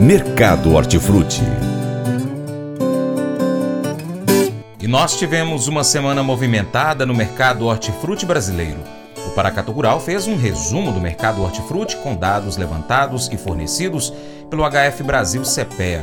Mercado Hortifruti. E nós tivemos uma semana movimentada no mercado hortifruti brasileiro. O Paracato Rural fez um resumo do mercado hortifruti com dados levantados e fornecidos pelo HF Brasil CPEA.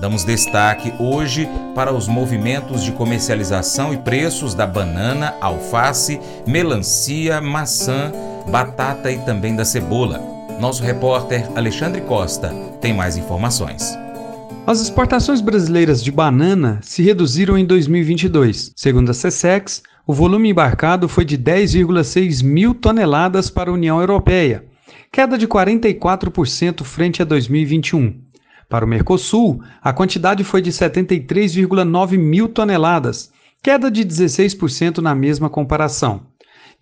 Damos destaque hoje para os movimentos de comercialização e preços da banana, alface, melancia, maçã, batata e também da cebola. Nosso repórter Alexandre Costa tem mais informações. As exportações brasileiras de banana se reduziram em 2022. Segundo a SESEX, o volume embarcado foi de 10,6 mil toneladas para a União Europeia, queda de 44% frente a 2021. Para o Mercosul, a quantidade foi de 73,9 mil toneladas, queda de 16% na mesma comparação.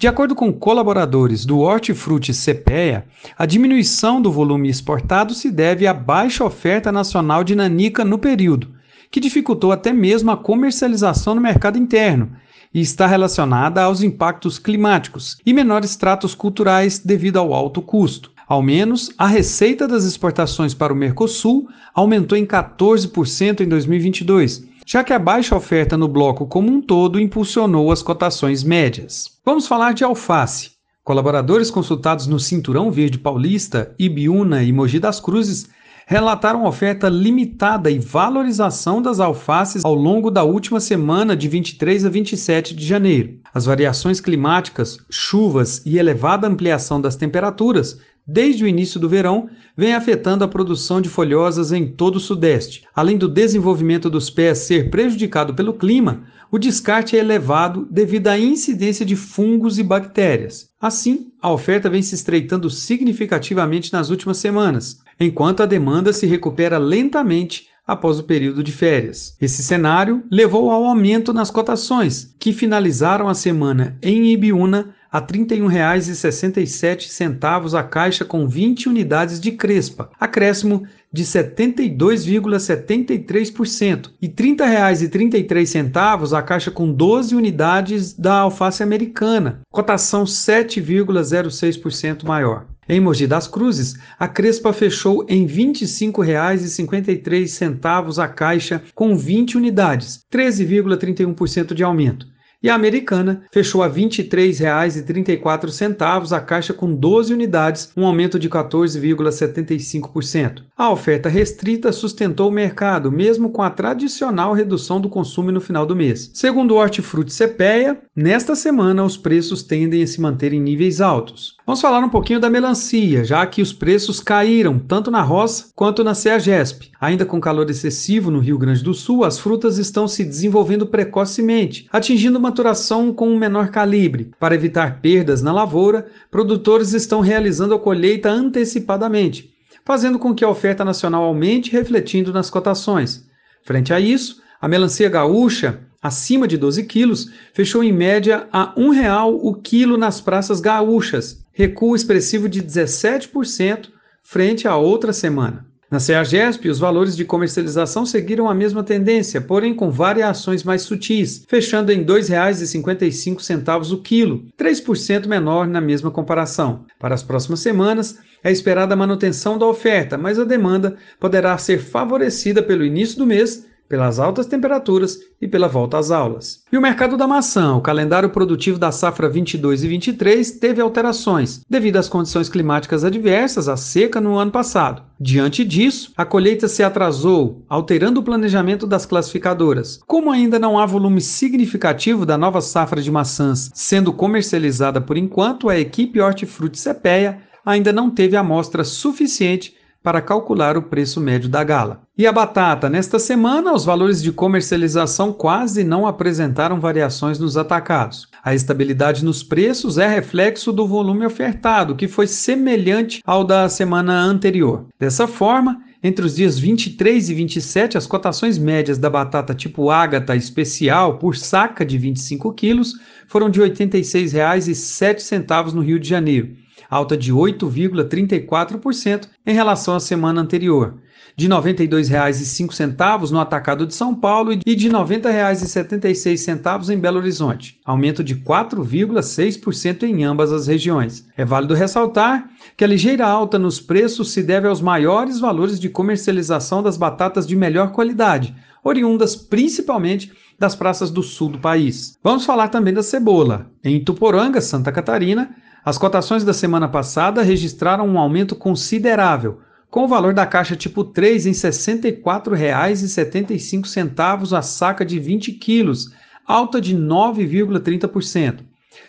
De acordo com colaboradores do Hortifruti CPEA, a diminuição do volume exportado se deve à baixa oferta nacional de nanica no período, que dificultou até mesmo a comercialização no mercado interno e está relacionada aos impactos climáticos e menores tratos culturais devido ao alto custo. Ao menos, a receita das exportações para o Mercosul aumentou em 14% em 2022, já que a baixa oferta no bloco como um todo impulsionou as cotações médias. Vamos falar de alface. Colaboradores consultados no Cinturão Verde Paulista, Ibiúna e Mogi das Cruzes relataram oferta limitada e valorização das alfaces ao longo da última semana de 23 a 27 de janeiro. As variações climáticas, chuvas e elevada ampliação das temperaturas desde o início do verão, vem afetando a produção de folhosas em todo o Sudeste. Além do desenvolvimento dos pés ser prejudicado pelo clima, o descarte é elevado devido à incidência de fungos e bactérias. Assim, a oferta vem se estreitando significativamente nas últimas semanas, enquanto a demanda se recupera lentamente após o período de férias. Esse cenário levou ao aumento nas cotações, que finalizaram a semana em Ibiúna a R$ 31,67 a caixa com 20 unidades de crespa, acréscimo de 72,73% e R$ 30,33 a caixa com 12 unidades da alface americana, cotação 7,06% maior. Em Mogi das Cruzes, a Crespa fechou em R$ 25,53 a caixa com 20 unidades, 13,31% de aumento e a americana fechou a R$ 23,34 a caixa com 12 unidades, um aumento de 14,75%. A oferta restrita sustentou o mercado, mesmo com a tradicional redução do consumo no final do mês. Segundo o Hortifruti Cepeia, nesta semana os preços tendem a se manter em níveis altos. Vamos falar um pouquinho da melancia, já que os preços caíram tanto na roça quanto na CEAGESP. Ainda com calor excessivo no Rio Grande do Sul, as frutas estão se desenvolvendo precocemente, atingindo maturação com um menor calibre. Para evitar perdas na lavoura, produtores estão realizando a colheita antecipadamente, fazendo com que a oferta nacional aumente, refletindo nas cotações. Frente a isso, a melancia gaúcha acima de 12 quilos, fechou em média a R$ 1,00 o quilo nas praças gaúchas, recuo expressivo de 17% frente à outra semana. Na CEAGESP, os valores de comercialização seguiram a mesma tendência, porém com variações mais sutis, fechando em R$ 2,55 o quilo, 3% menor na mesma comparação. Para as próximas semanas, é esperada a manutenção da oferta, mas a demanda poderá ser favorecida pelo início do mês pelas altas temperaturas e pela volta às aulas. E o mercado da maçã, o calendário produtivo da safra 22 e 23 teve alterações devido às condições climáticas adversas, à seca no ano passado. Diante disso, a colheita se atrasou, alterando o planejamento das classificadoras. Como ainda não há volume significativo da nova safra de maçãs sendo comercializada por enquanto, a equipe Hortifruti Cepeia ainda não teve amostra suficiente para calcular o preço médio da gala. E a batata? Nesta semana, os valores de comercialização quase não apresentaram variações nos atacados. A estabilidade nos preços é reflexo do volume ofertado, que foi semelhante ao da semana anterior. Dessa forma, entre os dias 23 e 27, as cotações médias da batata tipo Ágata especial por saca de 25 quilos foram de R$ 86,07 no Rio de Janeiro alta de 8,34% em relação à semana anterior de R$ 92,05 no atacado de São Paulo e de R$ 90,76 em Belo Horizonte, aumento de 4,6% em ambas as regiões. É válido ressaltar que a ligeira alta nos preços se deve aos maiores valores de comercialização das batatas de melhor qualidade, oriundas principalmente das praças do sul do país. Vamos falar também da cebola. Em Tuporanga, Santa Catarina, as cotações da semana passada registraram um aumento considerável, com o valor da caixa tipo 3 em R$ 64,75 a saca de 20 quilos, alta de 9,30%.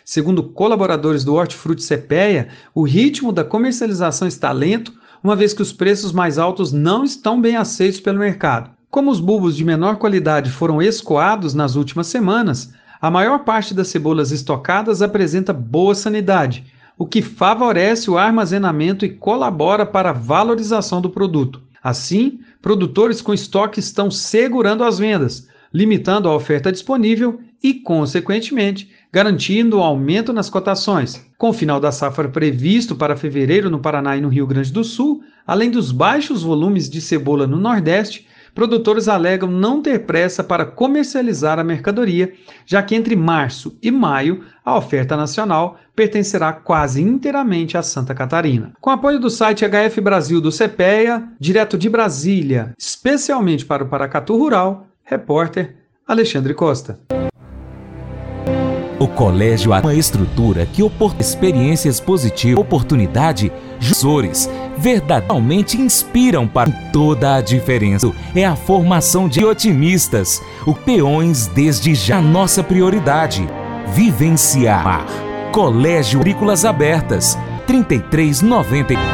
Segundo colaboradores do Hortifruti Cepeia, o ritmo da comercialização está lento, uma vez que os preços mais altos não estão bem aceitos pelo mercado. Como os bulbos de menor qualidade foram escoados nas últimas semanas, a maior parte das cebolas estocadas apresenta boa sanidade, o que favorece o armazenamento e colabora para a valorização do produto. Assim, produtores com estoque estão segurando as vendas, limitando a oferta disponível e, consequentemente, garantindo o aumento nas cotações. Com o final da safra previsto para fevereiro no Paraná e no Rio Grande do Sul, além dos baixos volumes de cebola no Nordeste, produtores alegam não ter pressa para comercializar a mercadoria, já que entre março e maio a oferta nacional pertencerá quase inteiramente a Santa Catarina. Com apoio do site HF Brasil do CPEA, direto de Brasília, especialmente para o Paracatu Rural, repórter Alexandre Costa. Colégio é uma estrutura que oportuna experiências positivas, oportunidade, jusores, verdadeiramente inspiram para toda a diferença. É a formação de otimistas, o peões desde já nossa prioridade. Vivenciar. Colégio Agrícolas Abertas, 3390.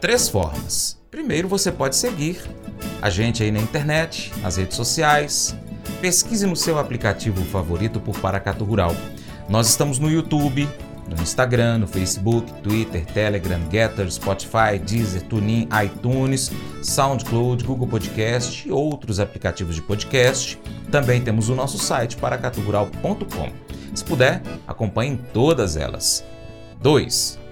Três formas. Primeiro, você pode seguir a gente aí na internet, nas redes sociais. Pesquise no seu aplicativo favorito por Paracatu Rural. Nós estamos no YouTube, no Instagram, no Facebook, Twitter, Telegram, Getter, Spotify, Deezer, TuneIn, iTunes, SoundCloud, Google Podcast e outros aplicativos de podcast. Também temos o nosso site paracatugural.com. Se puder, acompanhe todas elas. 2.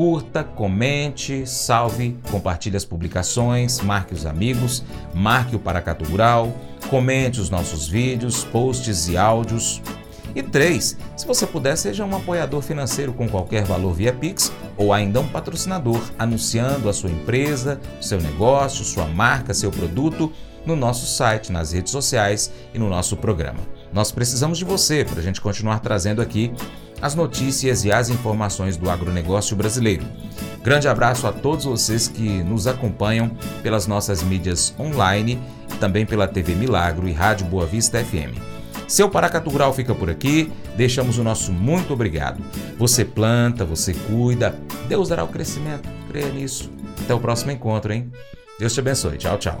Curta, comente, salve, compartilhe as publicações, marque os amigos, marque o Paracatu Rural, comente os nossos vídeos, posts e áudios. E 3. Se você puder, seja um apoiador financeiro com qualquer valor via Pix ou ainda um patrocinador anunciando a sua empresa, seu negócio, sua marca, seu produto no nosso site, nas redes sociais e no nosso programa. Nós precisamos de você para a gente continuar trazendo aqui as notícias e as informações do agronegócio brasileiro. Grande abraço a todos vocês que nos acompanham pelas nossas mídias online, também pela TV Milagro e Rádio Boa Vista FM. Seu Paracatu Rural fica por aqui. Deixamos o nosso muito obrigado. Você planta, você cuida. Deus dará o crescimento. Creia nisso. Até o próximo encontro, hein? Deus te abençoe. Tchau, tchau.